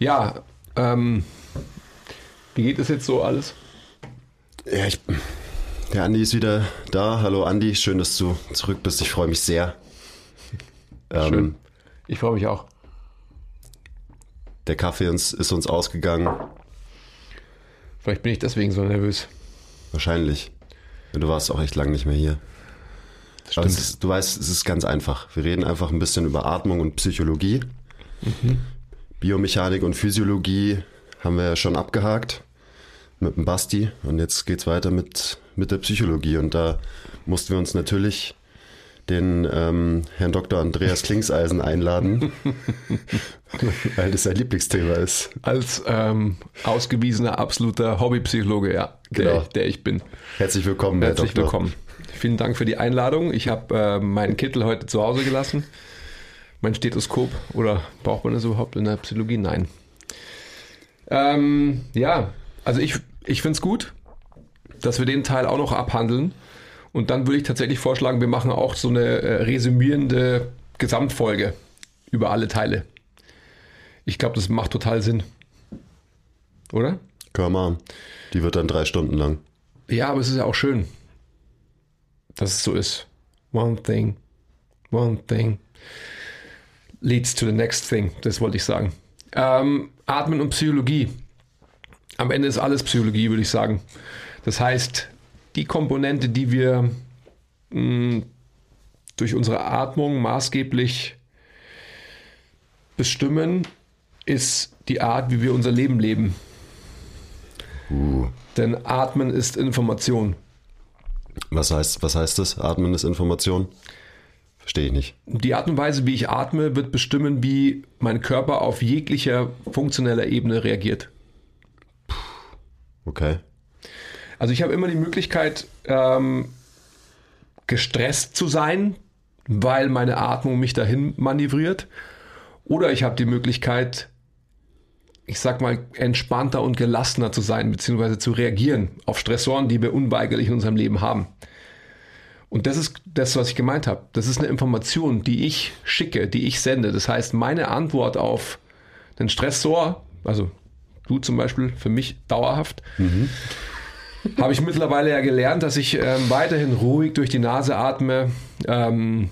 Ja, ähm, wie geht es jetzt so alles? Ja, ich, der Andi ist wieder da. Hallo Andi, schön, dass du zurück bist. Ich freue mich sehr. Schön. Ähm, Ich freue mich auch. der Kaffee uns, ist uns ausgegangen. Vielleicht bin ich deswegen so nervös. Wahrscheinlich. Du warst auch echt lang nicht mehr hier. Ist, du weißt, es ist ganz einfach. Wir reden einfach ein bisschen über Atmung und Psychologie. Biomechanik und Physiologie haben wir ja schon abgehakt mit dem Basti. Und jetzt geht's weiter mit, mit der Psychologie. Und da mussten wir uns natürlich den ähm, Herrn Dr. Andreas Klingseisen einladen, weil das sein Lieblingsthema ist. Als ähm, ausgewiesener absoluter Hobbypsychologe, ja, der, Genau. der ich bin. Herzlich willkommen, Herr Herzlich Doktor. willkommen. Vielen Dank für die Einladung. Ich habe äh, meinen Kittel heute zu Hause gelassen. Mein Stethoskop. Oder braucht man das überhaupt in der Psychologie? Nein. Ähm, ja, also ich, ich finde es gut, dass wir den Teil auch noch abhandeln. Und dann würde ich tatsächlich vorschlagen, wir machen auch so eine äh, resümierende Gesamtfolge über alle Teile. Ich glaube, das macht total Sinn. Oder? Wir machen. Die wird dann drei Stunden lang. Ja, aber es ist ja auch schön, dass es so ist. One thing, one thing leads to the next thing. Das wollte ich sagen. Ähm, Atmen und Psychologie. Am Ende ist alles Psychologie, würde ich sagen. Das heißt, die Komponente, die wir mh, durch unsere Atmung maßgeblich bestimmen, ist die Art, wie wir unser Leben leben. Uh. Denn Atmen ist Information. Was heißt, was heißt das? Atmen ist Information? Verstehe ich nicht. Die Art und Weise, wie ich atme, wird bestimmen, wie mein Körper auf jeglicher funktioneller Ebene reagiert. Okay. Also ich habe immer die Möglichkeit, ähm, gestresst zu sein, weil meine Atmung mich dahin manövriert. Oder ich habe die Möglichkeit, ich sag mal, entspannter und gelassener zu sein, beziehungsweise zu reagieren auf Stressoren, die wir unweigerlich in unserem Leben haben. Und das ist das, was ich gemeint habe. Das ist eine Information, die ich schicke, die ich sende. Das heißt, meine Antwort auf den Stressor, also du zum Beispiel, für mich dauerhaft, habe ich mittlerweile ja gelernt, dass ich ähm, weiterhin ruhig durch die Nase atme, ähm,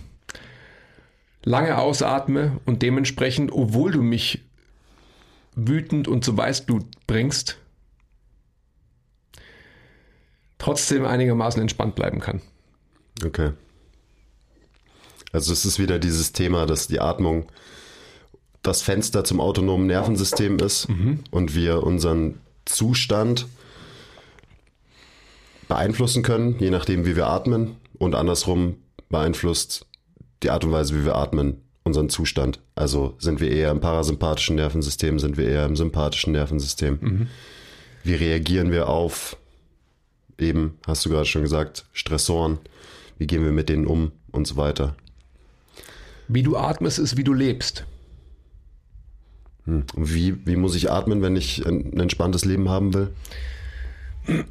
lange ausatme und dementsprechend, obwohl du mich wütend und zu Weißblut bringst, trotzdem einigermaßen entspannt bleiben kann. Okay. Also es ist wieder dieses Thema, dass die Atmung das Fenster zum autonomen Nervensystem ist und wir unseren Zustand beeinflussen können, je nachdem, wie wir atmen. Und andersrum beeinflusst die Art und Weise, wie wir atmen, unseren Zustand. Also sind wir eher im parasympathischen Nervensystem, sind wir eher im sympathischen Nervensystem. Wie reagieren wir auf eben, hast du gerade schon gesagt, Stressoren? Wie gehen wir mit denen um und so weiter? Wie du atmest, ist wie du lebst. Und wie, wie muss ich atmen, wenn ich ein, ein entspanntes Leben haben will?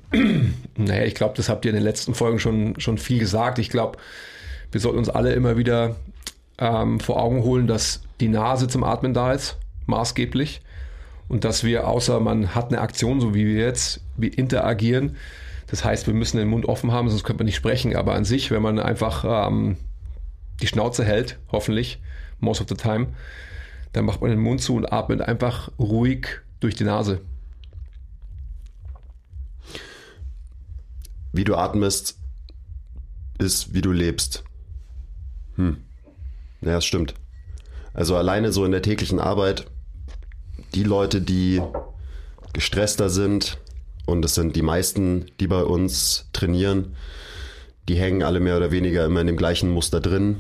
Naja, ich glaube, das habt ihr in den letzten Folgen schon, schon viel gesagt. Ich glaube, wir sollten uns alle immer wieder ähm, vor Augen holen, dass die Nase zum Atmen da ist, maßgeblich. Und dass wir, außer man hat eine Aktion, so wie wir jetzt, wir interagieren. Das heißt, wir müssen den Mund offen haben, sonst könnte man nicht sprechen. Aber an sich, wenn man einfach ähm, die Schnauze hält, hoffentlich, most of the time, dann macht man den Mund zu und atmet einfach ruhig durch die Nase. Wie du atmest, ist wie du lebst. Hm. Ja, das stimmt. Also alleine so in der täglichen Arbeit, die Leute, die gestresster sind, und es sind die meisten, die bei uns trainieren, die hängen alle mehr oder weniger immer in dem gleichen Muster drin.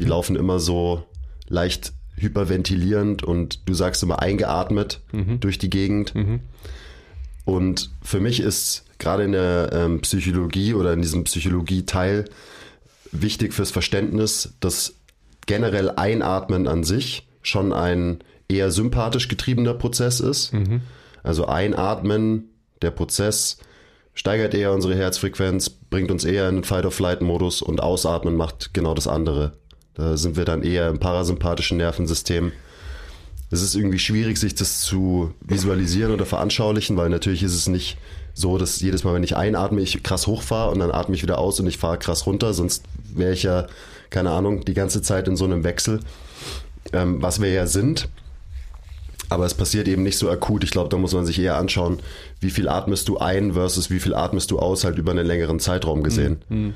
Die laufen immer so leicht hyperventilierend und du sagst immer eingeatmet durch die Gegend. Und für mich ist gerade in der ähm, Psychologie oder in diesem Psychologie-Teil wichtig fürs Verständnis, dass generell Einatmen an sich schon ein eher sympathisch getriebener Prozess ist. Also Einatmen, der Prozess steigert eher unsere Herzfrequenz, bringt uns eher in den Fight-of-Flight-Modus und Ausatmen macht genau das andere. Da sind wir dann eher im parasympathischen Nervensystem. es ist irgendwie schwierig, sich das zu visualisieren oder veranschaulichen, weil natürlich ist es nicht so, dass jedes Mal, wenn ich einatme, ich krass hochfahre und dann atme ich wieder aus und ich fahre krass runter, sonst wäre ich ja, keine Ahnung, die ganze Zeit in so einem Wechsel, ähm, was wir ja sind. Aber es passiert eben nicht so akut. Ich glaube, da muss man sich eher anschauen, wie viel atmest du ein versus wie viel atmest du aus, halt über einen längeren Zeitraum gesehen. Mhm.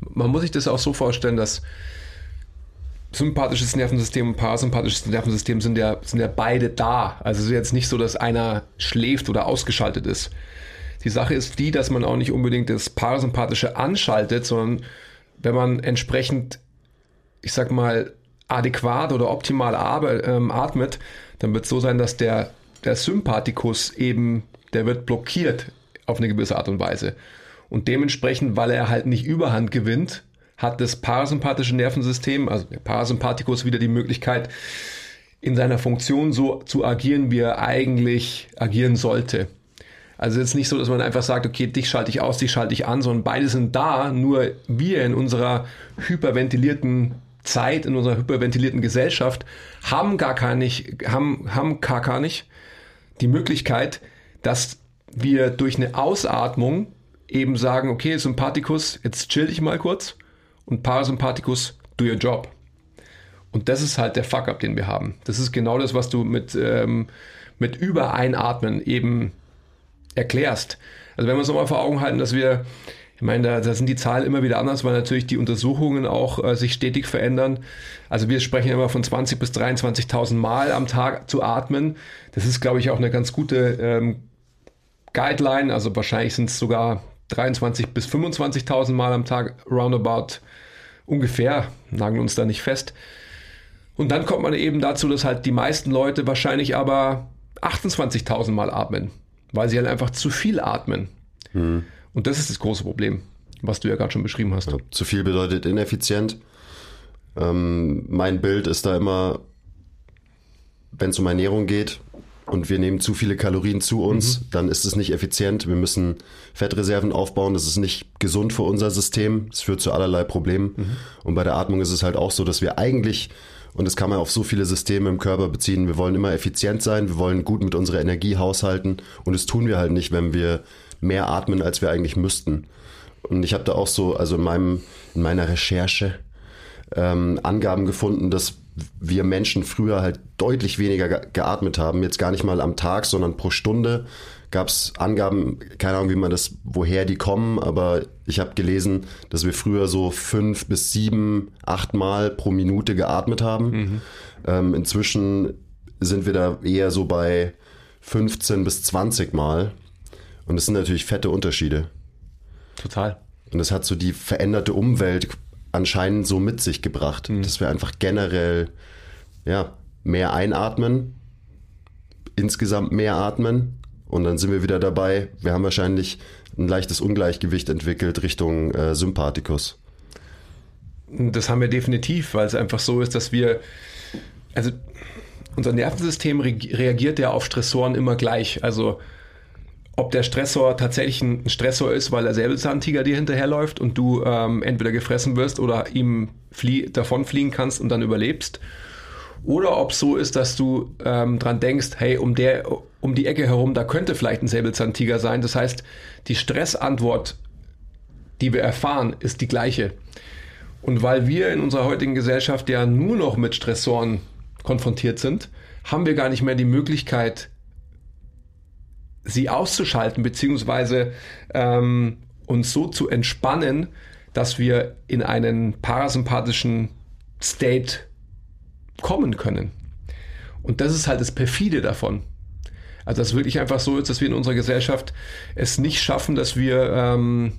Man muss sich das auch so vorstellen, dass sympathisches Nervensystem und parasympathisches Nervensystem sind ja, sind ja beide da. Also es ist jetzt nicht so, dass einer schläft oder ausgeschaltet ist. Die Sache ist die, dass man auch nicht unbedingt das Parasympathische anschaltet, sondern wenn man entsprechend, ich sag mal, adäquat oder optimal ähm, atmet, dann wird es so sein, dass der, der Sympathikus eben, der wird blockiert auf eine gewisse Art und Weise. Und dementsprechend, weil er halt nicht Überhand gewinnt, hat das parasympathische Nervensystem, also der Parasympathikus, wieder die Möglichkeit, in seiner Funktion so zu agieren, wie er eigentlich agieren sollte. Also jetzt nicht so, dass man einfach sagt, okay, dich schalte ich aus, dich schalte ich an, sondern beide sind da, nur wir in unserer hyperventilierten Zeit, in unserer hyperventilierten Gesellschaft haben gar gar nicht, haben, haben gar gar nicht die Möglichkeit, dass wir durch eine Ausatmung eben sagen, okay, Sympathikus, jetzt chill dich mal kurz und Parasympathikus, do your job. Und das ist halt der Fuck-up, den wir haben. Das ist genau das, was du mit, ähm, mit Übereinatmen eben erklärst. Also wenn wir uns nochmal vor Augen halten, dass wir, ich meine, da, da, sind die Zahlen immer wieder anders, weil natürlich die Untersuchungen auch äh, sich stetig verändern. Also wir sprechen immer von 20.000 bis 23.000 Mal am Tag zu atmen. Das ist, glaube ich, auch eine ganz gute ähm, Guideline. Also wahrscheinlich sind es sogar 23.000 bis 25.000 Mal am Tag roundabout ungefähr, nageln uns da nicht fest. Und dann kommt man eben dazu, dass halt die meisten Leute wahrscheinlich aber 28.000 Mal atmen, weil sie halt einfach zu viel atmen. Mhm. Und das ist das große Problem, was du ja gerade schon beschrieben hast. Ja, zu viel bedeutet ineffizient. Ähm, mein Bild ist da immer, wenn es um Ernährung geht, und wir nehmen zu viele Kalorien zu uns, mhm. dann ist es nicht effizient. Wir müssen Fettreserven aufbauen. Das ist nicht gesund für unser System. Es führt zu allerlei Problemen. Mhm. Und bei der Atmung ist es halt auch so, dass wir eigentlich, und das kann man auf so viele Systeme im Körper beziehen, wir wollen immer effizient sein, wir wollen gut mit unserer Energie haushalten. Und das tun wir halt nicht, wenn wir mehr atmen, als wir eigentlich müssten. Und ich habe da auch so, also in, meinem, in meiner Recherche, ähm, Angaben gefunden, dass wir Menschen früher halt deutlich weniger geatmet haben. Jetzt gar nicht mal am Tag, sondern pro Stunde gab es Angaben, keine Ahnung, wie man das, woher die kommen, aber ich habe gelesen, dass wir früher so fünf bis sieben, acht Mal pro Minute geatmet haben. Mhm. Ähm, inzwischen sind wir da eher so bei 15 bis 20 Mal. Und das sind natürlich fette Unterschiede. Total. Und das hat so die veränderte Umwelt anscheinend so mit sich gebracht, mhm. dass wir einfach generell ja, mehr einatmen, insgesamt mehr atmen und dann sind wir wieder dabei. Wir haben wahrscheinlich ein leichtes Ungleichgewicht entwickelt Richtung äh, Sympathikus. Das haben wir definitiv, weil es einfach so ist, dass wir, also unser Nervensystem re reagiert ja auf Stressoren immer gleich. Also ob der Stressor tatsächlich ein Stressor ist, weil der Säbelzahntiger dir hinterherläuft und du ähm, entweder gefressen wirst oder ihm flie davonfliegen kannst und dann überlebst. Oder ob es so ist, dass du ähm, dran denkst, hey, um, der, um die Ecke herum, da könnte vielleicht ein Säbelzahntiger sein. Das heißt, die Stressantwort, die wir erfahren, ist die gleiche. Und weil wir in unserer heutigen Gesellschaft ja nur noch mit Stressoren konfrontiert sind, haben wir gar nicht mehr die Möglichkeit, sie auszuschalten, beziehungsweise ähm, uns so zu entspannen, dass wir in einen parasympathischen State kommen können. Und das ist halt das Perfide davon. Also dass wirklich einfach so ist, dass wir in unserer Gesellschaft es nicht schaffen, dass wir ähm,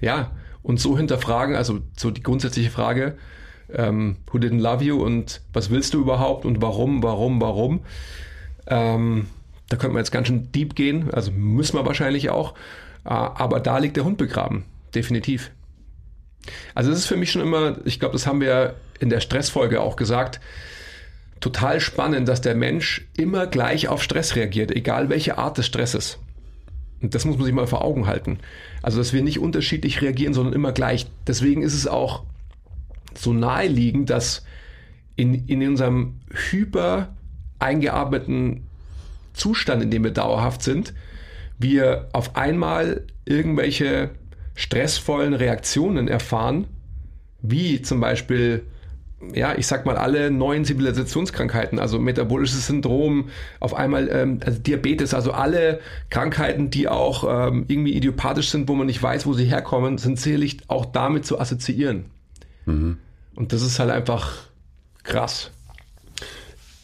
ja, uns so hinterfragen, also so die grundsätzliche Frage, ähm, who didn't love you und was willst du überhaupt und warum, warum, warum. Ähm, da könnte man jetzt ganz schön deep gehen, also müssen wir wahrscheinlich auch. Äh, aber da liegt der Hund begraben, definitiv. Also es ist für mich schon immer, ich glaube, das haben wir in der Stressfolge auch gesagt, total spannend, dass der Mensch immer gleich auf Stress reagiert, egal welche Art des Stresses. Und das muss man sich mal vor Augen halten. Also, dass wir nicht unterschiedlich reagieren, sondern immer gleich. Deswegen ist es auch so naheliegend, dass in, in unserem hyper eingearbeiteten Zustand, in dem wir dauerhaft sind, wir auf einmal irgendwelche stressvollen Reaktionen erfahren, wie zum Beispiel, ja, ich sag mal, alle neuen Zivilisationskrankheiten, also metabolisches Syndrom, auf einmal ähm, also Diabetes, also alle Krankheiten, die auch ähm, irgendwie idiopathisch sind, wo man nicht weiß, wo sie herkommen, sind sicherlich auch damit zu assoziieren. Mhm. Und das ist halt einfach krass.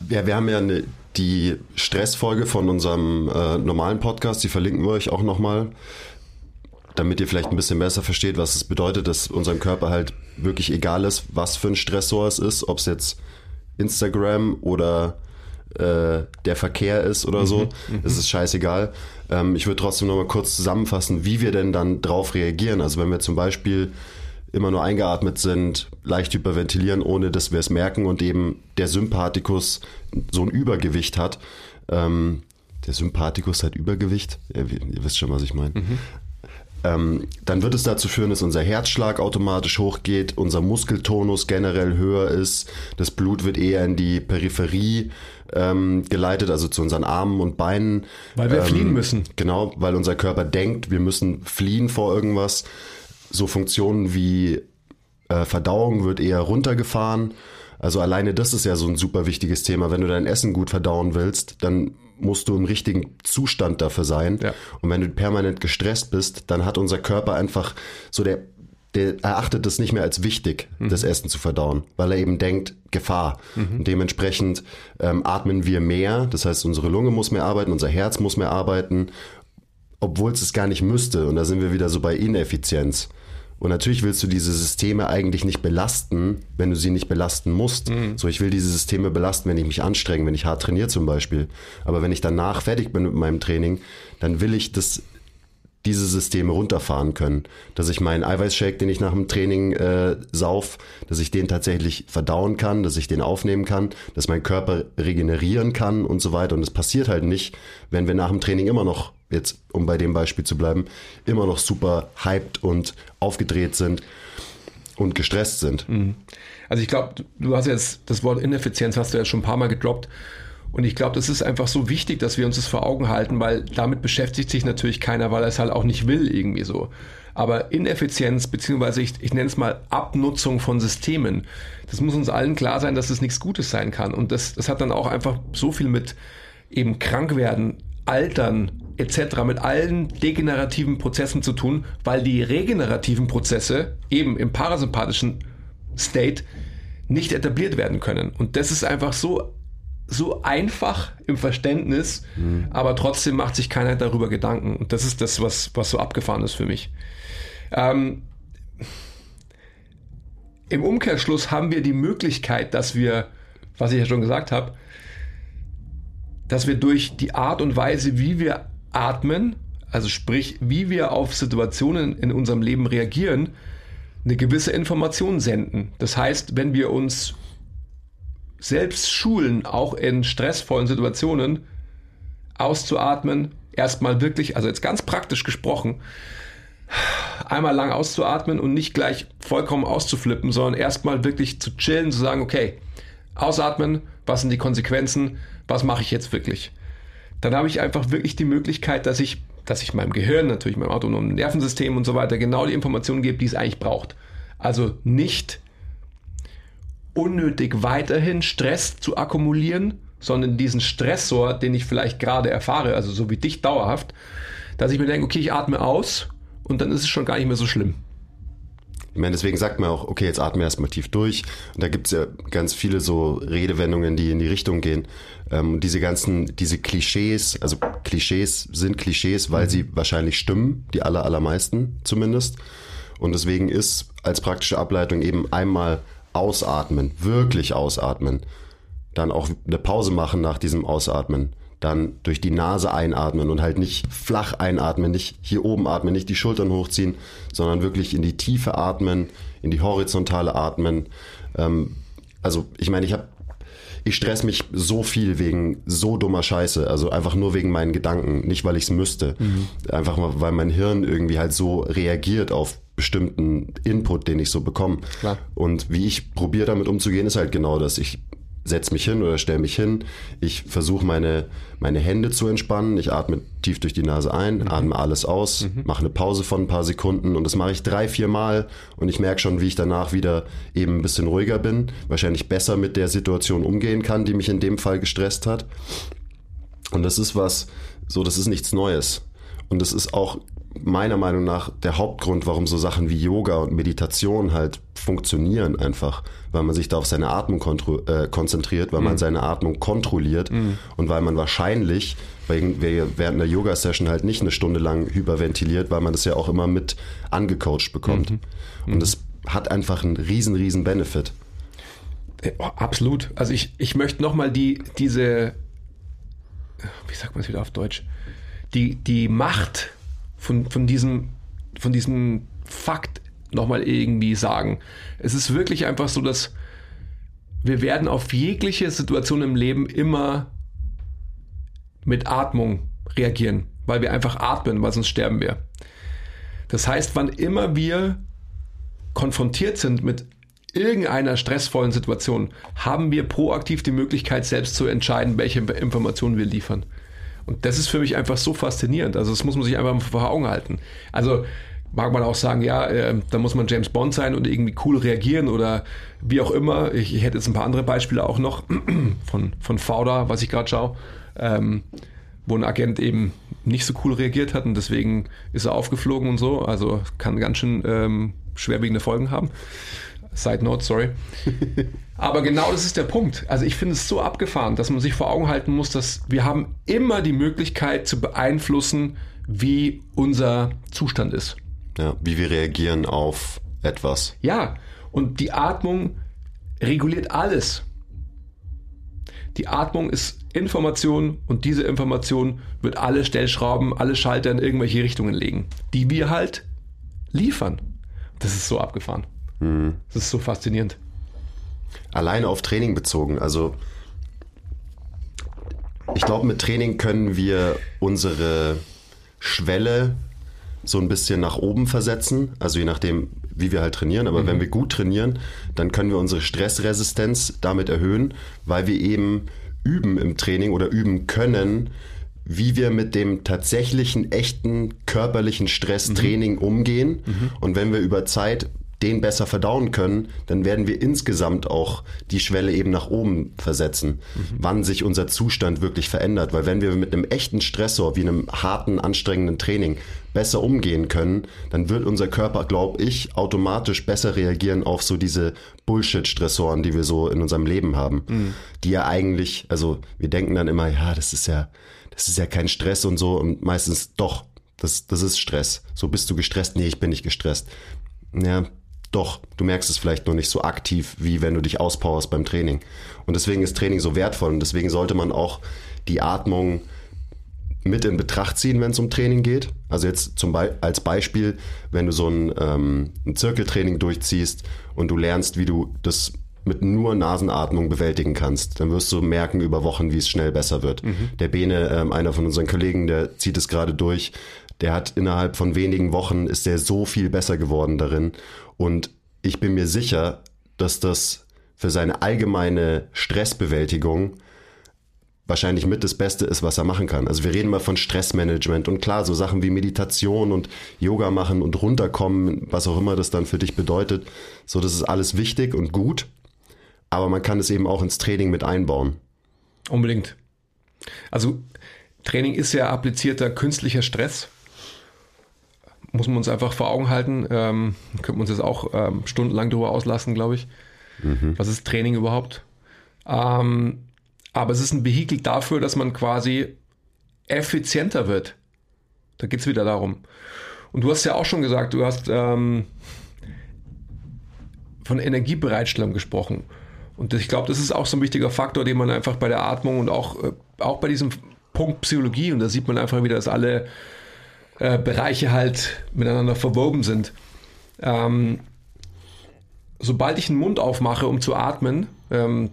Ja, wir haben ja eine, die Stressfolge von unserem äh, normalen Podcast, die verlinken wir euch auch nochmal, damit ihr vielleicht ein bisschen besser versteht, was es bedeutet, dass unserem Körper halt wirklich egal ist, was für ein Stressor es ist, ob es jetzt Instagram oder äh, der Verkehr ist oder so. Mhm, es ist scheißegal. Ähm, ich würde trotzdem nochmal kurz zusammenfassen, wie wir denn dann drauf reagieren. Also wenn wir zum Beispiel immer nur eingeatmet sind, leicht hyperventilieren, ohne dass wir es merken und eben der Sympathikus so ein Übergewicht hat. Ähm, der Sympathikus hat Übergewicht. Ja, ihr, wisst schon, was ich meine. Mhm. Ähm, dann wird es dazu führen, dass unser Herzschlag automatisch hochgeht, unser Muskeltonus generell höher ist, das Blut wird eher in die Peripherie ähm, geleitet, also zu unseren Armen und Beinen. Weil wir ähm, fliehen müssen. Genau, weil unser Körper denkt, wir müssen fliehen vor irgendwas so Funktionen wie äh, Verdauung wird eher runtergefahren. Also alleine das ist ja so ein super wichtiges Thema. Wenn du dein Essen gut verdauen willst, dann musst du im richtigen Zustand dafür sein. Ja. Und wenn du permanent gestresst bist, dann hat unser Körper einfach so der, der erachtet es nicht mehr als wichtig, mhm. das Essen zu verdauen, weil er eben denkt, Gefahr. Mhm. Und dementsprechend ähm, atmen wir mehr. Das heißt, unsere Lunge muss mehr arbeiten, unser Herz muss mehr arbeiten, obwohl es es gar nicht müsste. Und da sind wir wieder so bei Ineffizienz. Und natürlich willst du diese Systeme eigentlich nicht belasten, wenn du sie nicht belasten musst. Mhm. So, ich will diese Systeme belasten, wenn ich mich anstrenge, wenn ich hart trainiere zum Beispiel. Aber wenn ich danach fertig bin mit meinem Training, dann will ich das, diese Systeme runterfahren können. Dass ich meinen Eiweißshake, den ich nach dem Training äh, sauf, dass ich den tatsächlich verdauen kann, dass ich den aufnehmen kann, dass mein Körper regenerieren kann und so weiter. Und das passiert halt nicht, wenn wir nach dem Training immer noch jetzt um bei dem Beispiel zu bleiben, immer noch super hyped und aufgedreht sind und gestresst sind. Mhm. Also ich glaube, du hast jetzt das Wort Ineffizienz hast du ja schon ein paar Mal gedroppt. Und ich glaube, das ist einfach so wichtig, dass wir uns das vor Augen halten, weil damit beschäftigt sich natürlich keiner, weil er es halt auch nicht will, irgendwie so. Aber Ineffizienz, beziehungsweise ich, ich nenne es mal Abnutzung von Systemen, das muss uns allen klar sein, dass es das nichts Gutes sein kann. Und das, das hat dann auch einfach so viel mit eben krank werden, altern, etc. mit allen degenerativen Prozessen zu tun, weil die regenerativen Prozesse eben im parasympathischen State nicht etabliert werden können. Und das ist einfach so, so einfach im Verständnis, mhm. aber trotzdem macht sich keiner darüber Gedanken. Und das ist das, was, was so abgefahren ist für mich. Ähm, Im Umkehrschluss haben wir die Möglichkeit, dass wir, was ich ja schon gesagt habe, dass wir durch die Art und Weise, wie wir atmen, also sprich, wie wir auf Situationen in unserem Leben reagieren, eine gewisse Information senden. Das heißt, wenn wir uns selbst schulen, auch in stressvollen Situationen, auszuatmen, erstmal wirklich, also jetzt ganz praktisch gesprochen, einmal lang auszuatmen und nicht gleich vollkommen auszuflippen, sondern erstmal wirklich zu chillen, zu sagen, okay, ausatmen, was sind die Konsequenzen, was mache ich jetzt wirklich? dann habe ich einfach wirklich die Möglichkeit, dass ich, dass ich meinem Gehirn, natürlich meinem autonomen Nervensystem und so weiter, genau die Informationen gebe, die es eigentlich braucht. Also nicht unnötig weiterhin Stress zu akkumulieren, sondern diesen Stressor, den ich vielleicht gerade erfahre, also so wie dich dauerhaft, dass ich mir denke, okay, ich atme aus und dann ist es schon gar nicht mehr so schlimm. Ich meine, deswegen sagt man auch, okay, jetzt atme erstmal tief durch. Und da gibt es ja ganz viele so Redewendungen, die in die Richtung gehen. Ähm, und diese ganzen, diese Klischees, also Klischees sind Klischees, weil mhm. sie wahrscheinlich stimmen, die aller, allermeisten zumindest. Und deswegen ist als praktische Ableitung eben einmal ausatmen, wirklich ausatmen. Dann auch eine Pause machen nach diesem Ausatmen dann durch die Nase einatmen und halt nicht flach einatmen, nicht hier oben atmen, nicht die Schultern hochziehen, sondern wirklich in die Tiefe atmen, in die horizontale atmen. Ähm, also ich meine, ich habe ich stress mich so viel wegen so dummer Scheiße, also einfach nur wegen meinen Gedanken, nicht weil ich es müsste. Mhm. Einfach mal, weil mein Hirn irgendwie halt so reagiert auf bestimmten Input, den ich so bekomme. Und wie ich probiere damit umzugehen, ist halt genau das. Ich setze mich hin oder stelle mich hin. Ich versuche meine, meine Hände zu entspannen. Ich atme tief durch die Nase ein, mhm. atme alles aus, mhm. mache eine Pause von ein paar Sekunden und das mache ich drei, vier Mal und ich merke schon, wie ich danach wieder eben ein bisschen ruhiger bin, wahrscheinlich besser mit der Situation umgehen kann, die mich in dem Fall gestresst hat. Und das ist was, so, das ist nichts Neues. Und das ist auch meiner Meinung nach der Hauptgrund, warum so Sachen wie Yoga und Meditation halt funktionieren einfach, weil man sich da auf seine Atmung äh, konzentriert, weil mhm. man seine Atmung kontrolliert mhm. und weil man wahrscheinlich während einer Yoga-Session halt nicht eine Stunde lang hyperventiliert, weil man das ja auch immer mit angecoacht bekommt. Mhm. Und mhm. das hat einfach einen riesen, riesen Benefit. Äh, oh, absolut. Also ich, ich möchte nochmal die, diese, wie sagt man es wieder auf Deutsch, die, die Macht von, von, diesem, von diesem Fakt nochmal irgendwie sagen. Es ist wirklich einfach so, dass wir werden auf jegliche Situation im Leben immer mit Atmung reagieren, weil wir einfach atmen, weil sonst sterben wir. Das heißt, wann immer wir konfrontiert sind mit irgendeiner stressvollen Situation, haben wir proaktiv die Möglichkeit, selbst zu entscheiden, welche Informationen wir liefern. Und das ist für mich einfach so faszinierend. Also das muss man sich einfach vor Augen halten. Also mag man auch sagen, ja, äh, da muss man James Bond sein und irgendwie cool reagieren oder wie auch immer. Ich, ich hätte jetzt ein paar andere Beispiele auch noch von, von Fauda, was ich gerade schaue, ähm, wo ein Agent eben nicht so cool reagiert hat und deswegen ist er aufgeflogen und so. Also kann ganz schön ähm, schwerwiegende Folgen haben. Side note, sorry. Aber genau das ist der Punkt. Also ich finde es so abgefahren, dass man sich vor Augen halten muss, dass wir haben immer die Möglichkeit zu beeinflussen, wie unser Zustand ist. Ja, wie wir reagieren auf etwas. Ja, und die Atmung reguliert alles. Die Atmung ist Information und diese Information wird alle Stellschrauben, alle Schalter in irgendwelche Richtungen legen, die wir halt liefern. Das ist so abgefahren. Mhm. Das ist so faszinierend. Alleine auf Training bezogen. Also ich glaube, mit Training können wir unsere Schwelle so ein bisschen nach oben versetzen. Also je nachdem, wie wir halt trainieren. Aber mhm. wenn wir gut trainieren, dann können wir unsere Stressresistenz damit erhöhen, weil wir eben üben im Training oder üben können, wie wir mit dem tatsächlichen, echten körperlichen Stresstraining mhm. umgehen. Mhm. Und wenn wir über Zeit den besser verdauen können, dann werden wir insgesamt auch die Schwelle eben nach oben versetzen, mhm. wann sich unser Zustand wirklich verändert. Weil wenn wir mit einem echten Stressor wie einem harten, anstrengenden Training besser umgehen können, dann wird unser Körper, glaube ich, automatisch besser reagieren auf so diese Bullshit-Stressoren, die wir so in unserem Leben haben. Mhm. Die ja eigentlich, also wir denken dann immer, ja, das ist ja, das ist ja kein Stress und so und meistens doch, das, das ist Stress. So bist du gestresst? Nee, ich bin nicht gestresst. Ja, doch, du merkst es vielleicht nur nicht so aktiv, wie wenn du dich auspowerst beim Training. Und deswegen ist Training so wertvoll und deswegen sollte man auch die Atmung mit in Betracht ziehen, wenn es um Training geht. Also jetzt zum Be als Beispiel, wenn du so ein, ähm, ein Zirkeltraining durchziehst und du lernst, wie du das mit nur Nasenatmung bewältigen kannst, dann wirst du merken über Wochen, wie es schnell besser wird. Mhm. Der Bene, ähm, einer von unseren Kollegen, der zieht es gerade durch, der hat innerhalb von wenigen Wochen ist der so viel besser geworden darin und ich bin mir sicher, dass das für seine allgemeine Stressbewältigung wahrscheinlich mit das Beste ist, was er machen kann. Also wir reden mal von Stressmanagement und klar, so Sachen wie Meditation und Yoga machen und runterkommen, was auch immer das dann für dich bedeutet, so das ist alles wichtig und gut, aber man kann es eben auch ins Training mit einbauen. Unbedingt. Also Training ist ja applizierter künstlicher Stress muss man uns einfach vor Augen halten. Ähm, könnten wir uns jetzt auch ähm, stundenlang darüber auslassen, glaube ich. Mhm. Was ist Training überhaupt? Ähm, aber es ist ein Vehikel dafür, dass man quasi effizienter wird. Da geht es wieder darum. Und du hast ja auch schon gesagt, du hast ähm, von Energiebereitstellung gesprochen. Und ich glaube, das ist auch so ein wichtiger Faktor, den man einfach bei der Atmung und auch, äh, auch bei diesem Punkt Psychologie, und da sieht man einfach wieder, dass alle äh, Bereiche halt miteinander verwoben sind. Ähm, sobald ich den Mund aufmache, um zu atmen, ähm,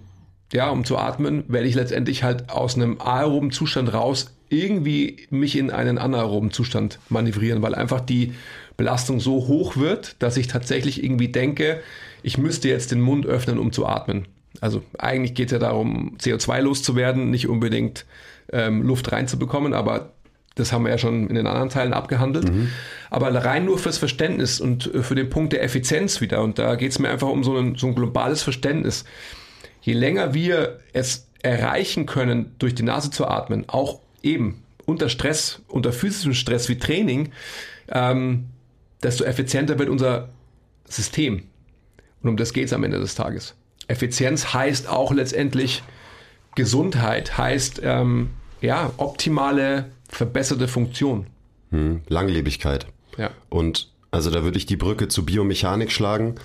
ja, um zu atmen, werde ich letztendlich halt aus einem aeroben Zustand raus irgendwie mich in einen anaeroben Zustand manövrieren, weil einfach die Belastung so hoch wird, dass ich tatsächlich irgendwie denke, ich müsste jetzt den Mund öffnen, um zu atmen. Also eigentlich geht es ja darum, CO2 loszuwerden, nicht unbedingt ähm, Luft reinzubekommen, aber das haben wir ja schon in den anderen Teilen abgehandelt. Mhm. Aber rein nur fürs Verständnis und äh, für den Punkt der Effizienz wieder. Und da geht es mir einfach um so ein, so ein globales Verständnis. Je länger wir es erreichen können, durch die Nase zu atmen, auch eben unter Stress, unter physischem Stress wie Training, ähm, desto effizienter wird unser System. Und um das geht es am Ende des Tages. Effizienz heißt auch letztendlich Gesundheit, heißt ähm, ja optimale verbesserte Funktion. Hm, Langlebigkeit. Ja. Und also da würde ich die Brücke zur Biomechanik schlagen.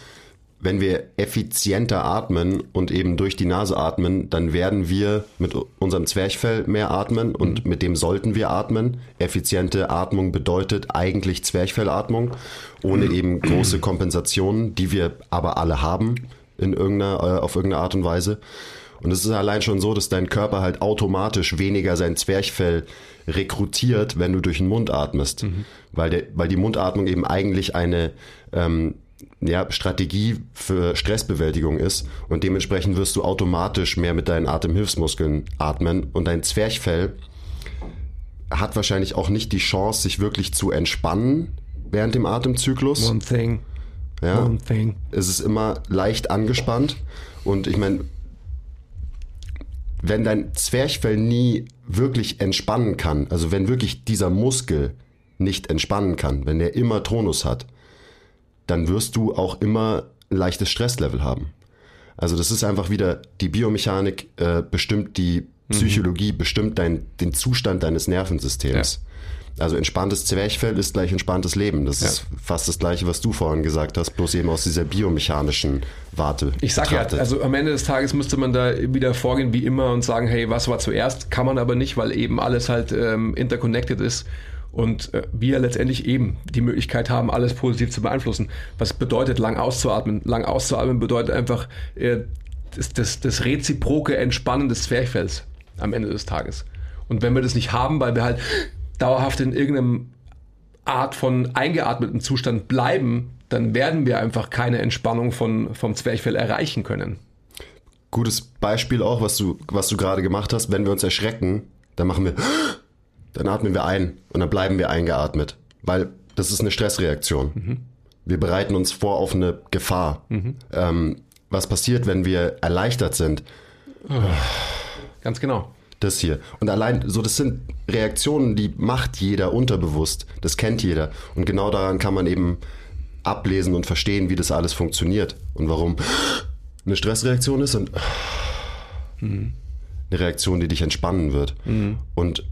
Wenn wir effizienter atmen und eben durch die Nase atmen, dann werden wir mit unserem Zwerchfell mehr atmen und mhm. mit dem sollten wir atmen. Effiziente Atmung bedeutet eigentlich Zwerchfellatmung, ohne mhm. eben große Kompensationen, die wir aber alle haben in irgendeiner, äh, auf irgendeine Art und Weise. Und es ist allein schon so, dass dein Körper halt automatisch weniger sein Zwerchfell rekrutiert, wenn du durch den Mund atmest. Mhm. Weil, der, weil die Mundatmung eben eigentlich eine ähm, ja, Strategie für Stressbewältigung ist und dementsprechend wirst du automatisch mehr mit deinen Atemhilfsmuskeln atmen und dein Zwerchfell hat wahrscheinlich auch nicht die Chance, sich wirklich zu entspannen während dem Atemzyklus. One thing. Ja, One thing. Es ist immer leicht angespannt und ich meine, wenn dein Zwerchfell nie wirklich entspannen kann, also wenn wirklich dieser Muskel nicht entspannen kann, wenn er immer Tonus hat, dann wirst du auch immer ein leichtes Stresslevel haben. Also das ist einfach wieder, die Biomechanik äh, bestimmt die mhm. Psychologie, mhm. bestimmt dein, den Zustand deines Nervensystems. Ja. Also entspanntes Zwerchfell ist gleich entspanntes Leben. Das ja. ist fast das gleiche, was du vorhin gesagt hast, bloß eben aus dieser biomechanischen Warte. Ich sag betrachtet. ja, also am Ende des Tages müsste man da wieder vorgehen wie immer und sagen, hey, was war zuerst? Kann man aber nicht, weil eben alles halt ähm, interconnected ist und äh, wir letztendlich eben die Möglichkeit haben, alles positiv zu beeinflussen. Was bedeutet lang auszuatmen? Lang auszuatmen bedeutet einfach äh, das, das, das reziproke Entspannen des Zwerchfells am Ende des Tages. Und wenn wir das nicht haben, weil wir halt dauerhaft in irgendeinem Art von eingeatmeten Zustand bleiben, dann werden wir einfach keine Entspannung von, vom Zwerchfell erreichen können. Gutes Beispiel auch, was du, was du gerade gemacht hast, wenn wir uns erschrecken, dann machen wir, dann atmen wir ein und dann bleiben wir eingeatmet, weil das ist eine Stressreaktion. Mhm. Wir bereiten uns vor auf eine Gefahr. Mhm. Ähm, was passiert, wenn wir erleichtert sind? Ganz genau das hier. Und allein, so, das sind Reaktionen, die macht jeder unterbewusst. Das kennt jeder. Und genau daran kann man eben ablesen und verstehen, wie das alles funktioniert und warum eine Stressreaktion ist und eine Reaktion, die dich entspannen wird. Mhm. Und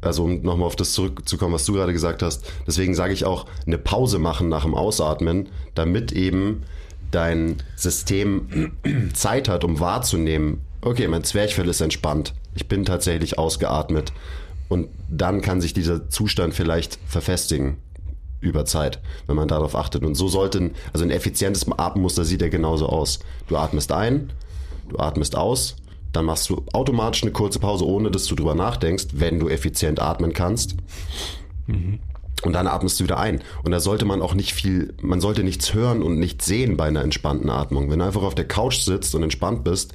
also um nochmal auf das zurückzukommen, was du gerade gesagt hast, deswegen sage ich auch, eine Pause machen nach dem Ausatmen, damit eben dein System Zeit hat, um wahrzunehmen, okay, mein Zwerchfell ist entspannt ich bin tatsächlich ausgeatmet. Und dann kann sich dieser Zustand vielleicht verfestigen über Zeit, wenn man darauf achtet. Und so sollte, also ein effizientes Atemmuster sieht ja genauso aus. Du atmest ein, du atmest aus, dann machst du automatisch eine kurze Pause, ohne dass du drüber nachdenkst, wenn du effizient atmen kannst. Mhm. Und dann atmest du wieder ein. Und da sollte man auch nicht viel, man sollte nichts hören und nichts sehen bei einer entspannten Atmung. Wenn du einfach auf der Couch sitzt und entspannt bist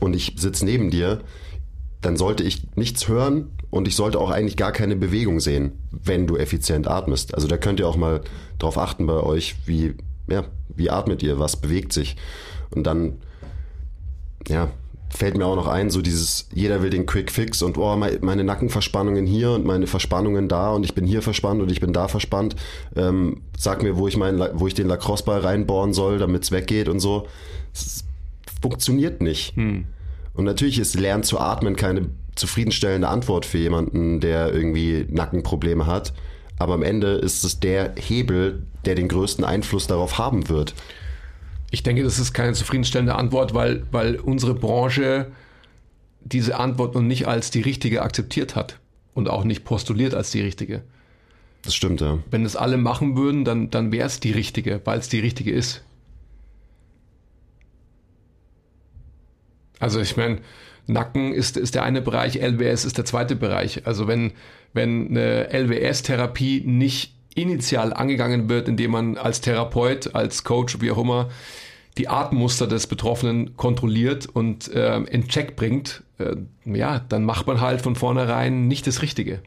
und ich sitze neben dir, dann sollte ich nichts hören und ich sollte auch eigentlich gar keine Bewegung sehen, wenn du effizient atmest. Also da könnt ihr auch mal drauf achten bei euch, wie, ja, wie atmet ihr, was bewegt sich. Und dann, ja, fällt mir auch noch ein, so dieses, jeder will den Quick Fix und oh, meine Nackenverspannungen hier und meine Verspannungen da und ich bin hier verspannt und ich bin da verspannt. Ähm, sag mir, wo ich, mein, wo ich den Lacrosse-Ball reinbohren soll, damit es weggeht und so. Das funktioniert nicht. Hm. Und natürlich ist Lernen zu atmen keine zufriedenstellende Antwort für jemanden, der irgendwie Nackenprobleme hat. Aber am Ende ist es der Hebel, der den größten Einfluss darauf haben wird. Ich denke, das ist keine zufriedenstellende Antwort, weil, weil unsere Branche diese Antwort noch nicht als die richtige akzeptiert hat und auch nicht postuliert als die richtige. Das stimmt, ja. Wenn es alle machen würden, dann, dann wäre es die richtige, weil es die richtige ist. Also ich meine, Nacken ist, ist der eine Bereich, LWS ist der zweite Bereich. Also wenn, wenn eine LWS-Therapie nicht initial angegangen wird, indem man als Therapeut, als Coach, wie auch immer, die Atemmuster des Betroffenen kontrolliert und äh, in Check bringt, äh, ja, dann macht man halt von vornherein nicht das Richtige.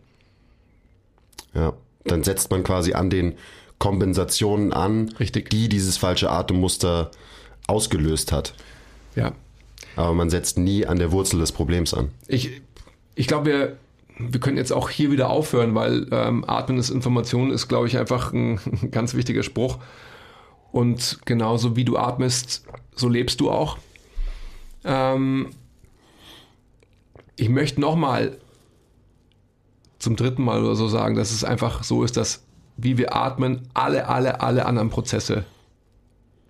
Ja, dann setzt man quasi an den Kompensationen an, Richtig. die dieses falsche Atemmuster ausgelöst hat. Ja. Aber man setzt nie an der Wurzel des Problems an. Ich, ich glaube, wir, wir können jetzt auch hier wieder aufhören, weil ähm, Atmen ist Information ist, glaube ich, einfach ein, ein ganz wichtiger Spruch. Und genauso wie du atmest, so lebst du auch. Ähm, ich möchte nochmal zum dritten Mal oder so sagen, dass es einfach so ist, dass wie wir atmen, alle, alle, alle anderen Prozesse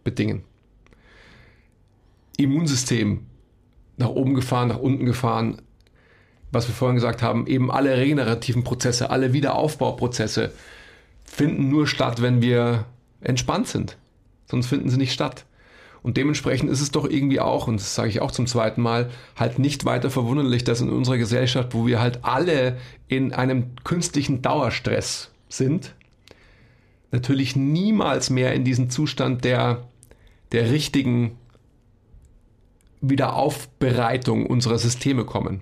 bedingen. Immunsystem nach oben gefahren, nach unten gefahren, was wir vorhin gesagt haben, eben alle regenerativen Prozesse, alle Wiederaufbauprozesse finden nur statt, wenn wir entspannt sind. Sonst finden sie nicht statt. Und dementsprechend ist es doch irgendwie auch, und das sage ich auch zum zweiten Mal, halt nicht weiter verwunderlich, dass in unserer Gesellschaft, wo wir halt alle in einem künstlichen Dauerstress sind, natürlich niemals mehr in diesen Zustand der, der richtigen Wiederaufbereitung unserer Systeme kommen.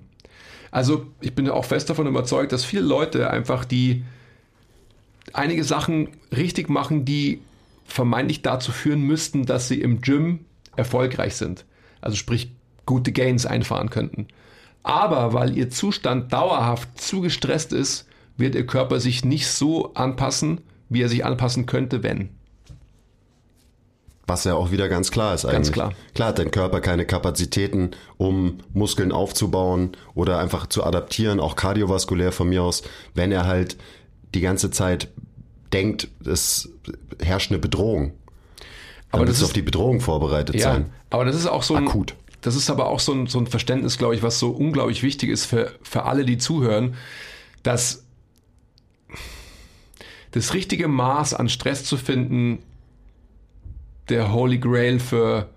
Also ich bin auch fest davon überzeugt, dass viele Leute einfach die einige Sachen richtig machen, die vermeintlich dazu führen müssten, dass sie im Gym erfolgreich sind. Also sprich gute Gains einfahren könnten. Aber weil ihr Zustand dauerhaft zu gestresst ist, wird ihr Körper sich nicht so anpassen, wie er sich anpassen könnte, wenn. Was ja auch wieder ganz klar ist eigentlich. Ganz klar. Klar hat dein Körper keine Kapazitäten, um Muskeln aufzubauen oder einfach zu adaptieren, auch kardiovaskulär von mir aus, wenn er halt die ganze Zeit denkt, es herrscht eine Bedrohung. Dann Aber das ist- auf die Bedrohung vorbereitet Ja, sein. aber das ist auch so ein, Akut. Das ist aber auch so ein, so ein Verständnis, glaube ich, was so unglaublich wichtig ist für, für alle, die zuhören, dass das richtige Maß an Stress zu finden der Holy Grail für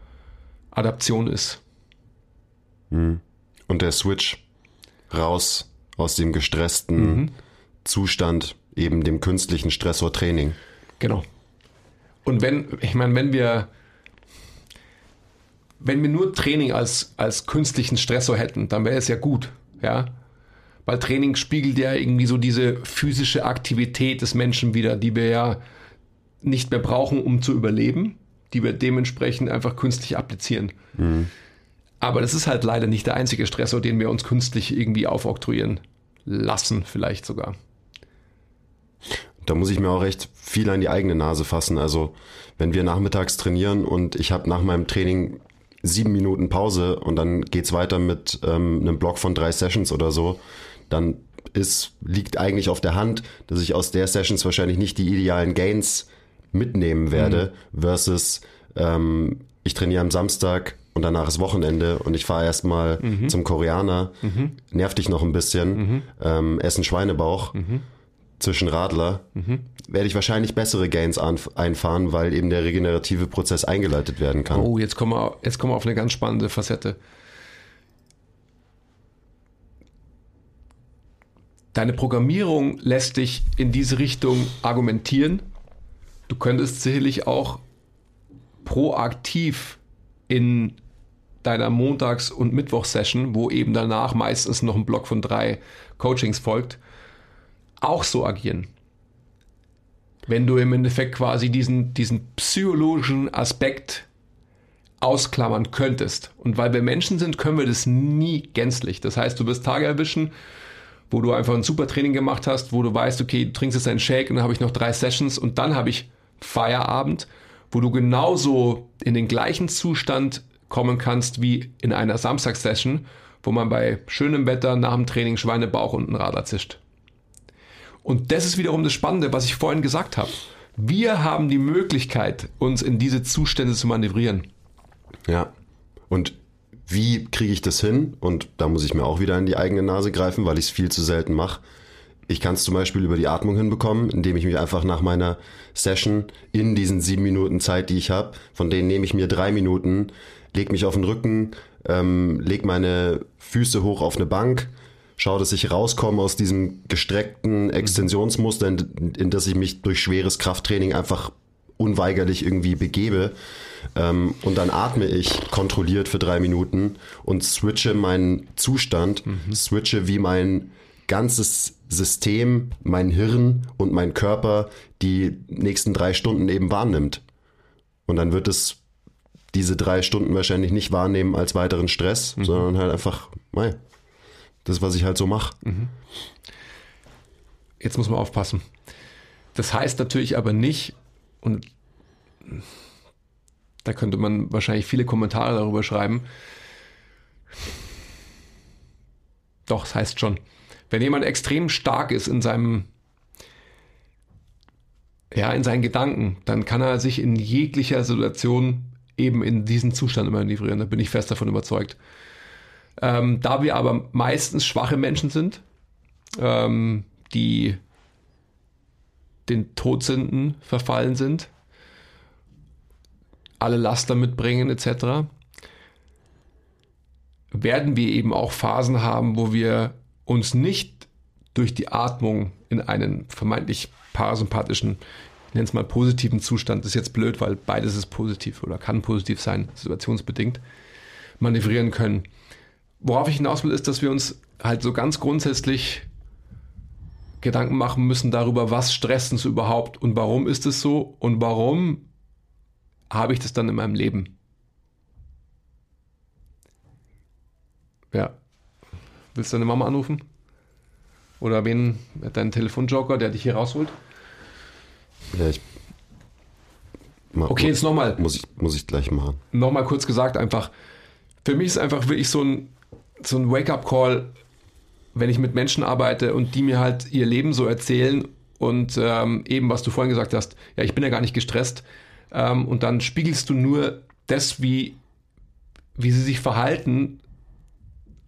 Adaption ist. Und der Switch raus aus dem gestressten Mhm. Zustand, eben dem künstlichen Stressor Training. Genau. Und wenn, ich meine, wenn wir, wenn wir nur Training als, als künstlichen Stressor hätten, dann wäre es ja gut, ja. Weil Training spiegelt ja irgendwie so diese physische Aktivität des Menschen wieder, die wir ja nicht mehr brauchen, um zu überleben, die wir dementsprechend einfach künstlich applizieren. Aber das ist halt leider nicht der einzige Stressor, den wir uns künstlich irgendwie aufoktroyieren lassen, vielleicht sogar. Da muss ich mir auch recht viel an die eigene Nase fassen. Also wenn wir nachmittags trainieren und ich habe nach meinem Training sieben Minuten Pause und dann geht's weiter mit ähm, einem Block von drei Sessions oder so, dann ist, liegt eigentlich auf der Hand, dass ich aus der Sessions wahrscheinlich nicht die idealen Gains mitnehmen werde, versus ähm, ich trainiere am Samstag und danach ist Wochenende und ich fahre erstmal zum Koreaner, nerv dich noch ein bisschen, ähm, essen Schweinebauch zwischen Radler, werde ich wahrscheinlich bessere Gains einfahren, weil eben der regenerative Prozess eingeleitet werden kann. Oh, jetzt kommen wir, jetzt kommen wir auf eine ganz spannende Facette. Deine Programmierung lässt dich in diese Richtung argumentieren. Du könntest sicherlich auch proaktiv in deiner Montags- und Mittwochsession, wo eben danach meistens noch ein Block von drei Coachings folgt, auch so agieren. Wenn du im Endeffekt quasi diesen, diesen psychologischen Aspekt ausklammern könntest. Und weil wir Menschen sind, können wir das nie gänzlich. Das heißt, du wirst Tage erwischen, wo du einfach ein super Training gemacht hast, wo du weißt, okay, du trinkst jetzt einen Shake und dann habe ich noch drei Sessions und dann habe ich Feierabend, wo du genauso in den gleichen Zustand kommen kannst wie in einer Samstagssession, wo man bei schönem Wetter nach dem Training Schweinebauch und ein Radler zischt. Und das ist wiederum das Spannende, was ich vorhin gesagt habe. Wir haben die Möglichkeit, uns in diese Zustände zu manövrieren. Ja. Und wie kriege ich das hin? Und da muss ich mir auch wieder in die eigene Nase greifen, weil ich es viel zu selten mache. Ich kann es zum Beispiel über die Atmung hinbekommen, indem ich mich einfach nach meiner Session in diesen sieben Minuten Zeit, die ich habe, von denen nehme ich mir drei Minuten, leg mich auf den Rücken, ähm, leg meine Füße hoch auf eine Bank, schaue, dass ich rauskomme aus diesem gestreckten Extensionsmuster, in, in das ich mich durch schweres Krafttraining einfach unweigerlich irgendwie begebe. Ähm, und dann atme ich kontrolliert für drei Minuten und switche meinen Zustand, mhm. switche wie mein ganzes System, mein Hirn und mein Körper die nächsten drei Stunden eben wahrnimmt. Und dann wird es diese drei Stunden wahrscheinlich nicht wahrnehmen als weiteren Stress, mhm. sondern halt einfach, mei, das, was ich halt so mache. Mhm. Jetzt muss man aufpassen. Das heißt natürlich aber nicht, und da könnte man wahrscheinlich viele Kommentare darüber schreiben. Doch, das heißt schon. Wenn jemand extrem stark ist in seinem, ja, in seinen Gedanken, dann kann er sich in jeglicher Situation eben in diesen Zustand manövrieren. Da bin ich fest davon überzeugt. Ähm, da wir aber meistens schwache Menschen sind, ähm, die den Todsünden verfallen sind, alle Laster mitbringen etc., werden wir eben auch Phasen haben, wo wir uns nicht durch die Atmung in einen vermeintlich parasympathischen, ich nenne es mal positiven Zustand, ist jetzt blöd, weil beides ist positiv oder kann positiv sein, situationsbedingt, manövrieren können. Worauf ich hinaus will, ist, dass wir uns halt so ganz grundsätzlich Gedanken machen müssen darüber, was stresst uns überhaupt und warum ist es so und warum habe ich das dann in meinem Leben? Ja. Willst du deine Mama anrufen? Oder wen, deinen Telefonjoker, der dich hier rausholt? Ja, ich. Mal, okay, jetzt nochmal. Muss ich, muss ich gleich machen. Nochmal kurz gesagt, einfach. Für mich ist einfach wirklich so ein, so ein Wake-up-Call, wenn ich mit Menschen arbeite und die mir halt ihr Leben so erzählen und ähm, eben, was du vorhin gesagt hast, ja, ich bin ja gar nicht gestresst, ähm, und dann spiegelst du nur das, wie, wie sie sich verhalten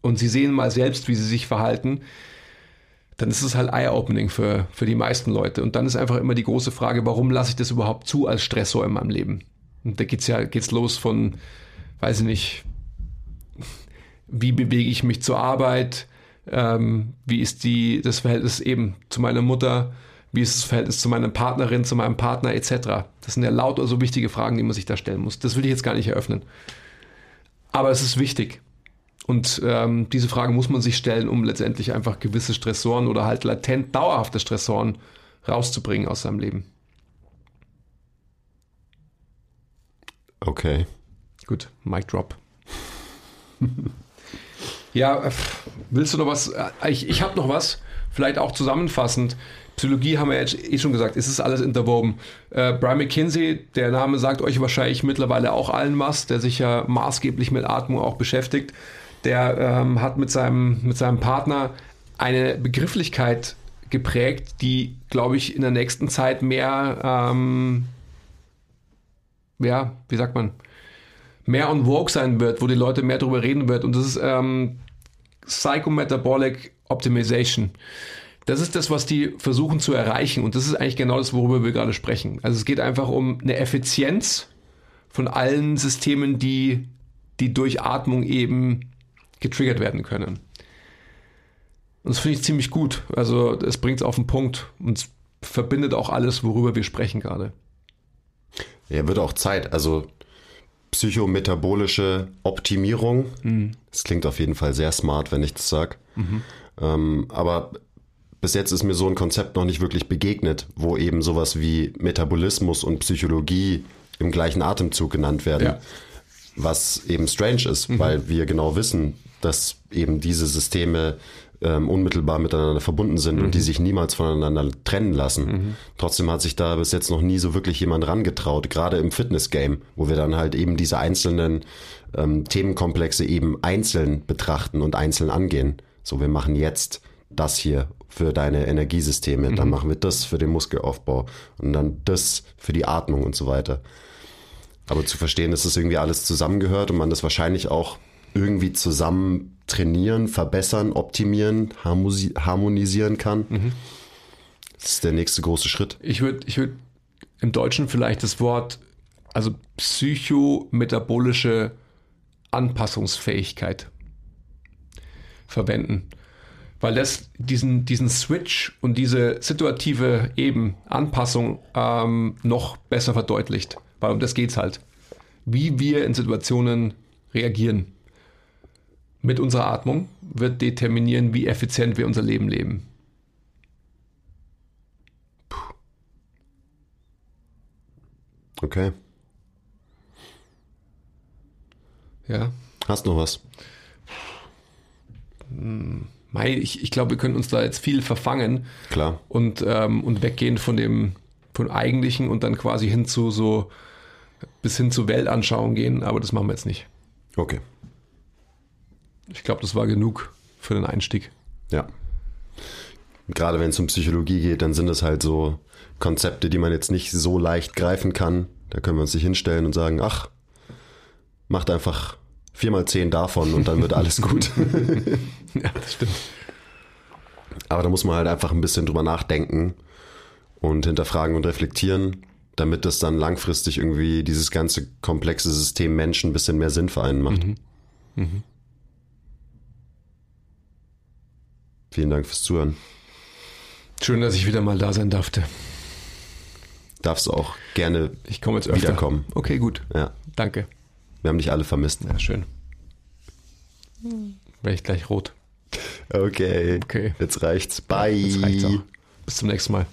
und sie sehen mal selbst, wie sie sich verhalten, dann ist es halt Eye-Opening für, für die meisten Leute. Und dann ist einfach immer die große Frage, warum lasse ich das überhaupt zu als Stressor in meinem Leben? Und da geht's ja geht's los von, weiß ich nicht, wie bewege ich mich zur Arbeit, ähm, wie ist die, das Verhältnis eben zu meiner Mutter, wie ist das Verhältnis zu meiner Partnerin, zu meinem Partner etc. Das sind ja lauter so wichtige Fragen, die man sich da stellen muss. Das will ich jetzt gar nicht eröffnen. Aber es ist wichtig. Und ähm, diese Frage muss man sich stellen, um letztendlich einfach gewisse Stressoren oder halt latent dauerhafte Stressoren rauszubringen aus seinem Leben. Okay. Gut, Mic Drop. ja, willst du noch was? Äh, ich, ich habe noch was, vielleicht auch zusammenfassend. Psychologie haben wir jetzt eh schon gesagt, es ist alles interwoben. Äh, Brian McKinsey, der Name sagt euch wahrscheinlich mittlerweile auch allen was, der sich ja maßgeblich mit Atmung auch beschäftigt. Der ähm, hat mit seinem, mit seinem Partner eine Begrifflichkeit geprägt, die, glaube ich, in der nächsten Zeit mehr, ähm, ja, wie sagt man, mehr on vogue sein wird, wo die Leute mehr darüber reden wird. Und das ist ähm, Psychometabolic Optimization. Das ist das, was die versuchen zu erreichen. Und das ist eigentlich genau das, worüber wir gerade sprechen. Also es geht einfach um eine Effizienz von allen Systemen, die, die durch Atmung eben getriggert werden können. Und das finde ich ziemlich gut. Also es bringt es auf den Punkt und verbindet auch alles, worüber wir sprechen gerade. Ja, wird auch Zeit. Also psychometabolische Optimierung. Mhm. Das klingt auf jeden Fall sehr smart, wenn ich das sage. Mhm. Ähm, aber bis jetzt ist mir so ein Konzept noch nicht wirklich begegnet, wo eben sowas wie Metabolismus und Psychologie im gleichen Atemzug genannt werden. Ja. Was eben strange ist, mhm. weil wir genau wissen, dass eben diese Systeme ähm, unmittelbar miteinander verbunden sind mhm. und die mhm. sich niemals voneinander trennen lassen. Mhm. Trotzdem hat sich da bis jetzt noch nie so wirklich jemand rangetraut, gerade im Fitness-Game, wo wir dann halt eben diese einzelnen ähm, Themenkomplexe eben einzeln betrachten und einzeln angehen. So, wir machen jetzt das hier für deine Energiesysteme, mhm. dann machen wir das für den Muskelaufbau und dann das für die Atmung und so weiter. Aber zu verstehen, dass das irgendwie alles zusammengehört und man das wahrscheinlich auch irgendwie zusammen trainieren, verbessern, optimieren, harmonisieren kann, mhm. das ist der nächste große Schritt. Ich würde ich würd im Deutschen vielleicht das Wort, also psychometabolische Anpassungsfähigkeit verwenden. weil das diesen, diesen Switch und diese situative eben Anpassung ähm, noch besser verdeutlicht. Weil um das geht's halt. Wie wir in Situationen reagieren mit unserer Atmung wird determinieren, wie effizient wir unser Leben leben. Puh. Okay. Ja. Hast noch was? Ich, ich glaube, wir können uns da jetzt viel verfangen. Klar. Und, ähm, und weggehen von dem von Eigentlichen und dann quasi hin zu so bis hin zur Weltanschauung gehen, aber das machen wir jetzt nicht. Okay. Ich glaube, das war genug für den Einstieg. Ja. Gerade wenn es um Psychologie geht, dann sind es halt so Konzepte, die man jetzt nicht so leicht greifen kann. Da können wir uns nicht hinstellen und sagen, ach, macht einfach vier mal zehn davon und dann wird alles gut. ja, das stimmt. Aber da muss man halt einfach ein bisschen drüber nachdenken und hinterfragen und reflektieren, damit das dann langfristig irgendwie dieses ganze komplexe System Menschen ein bisschen mehr Sinn für einen macht. Mhm. Mhm. Vielen Dank fürs Zuhören. Schön, dass ich wieder mal da sein durfte. Darfst auch gerne ich komme jetzt öfter. wiederkommen. Okay, gut. Ja. Danke. Wir haben dich alle vermisst. Ja, schön. Wäre ich gleich rot. Okay. Okay. Jetzt reicht's. Bye. Jetzt reicht's auch. Bis zum nächsten Mal.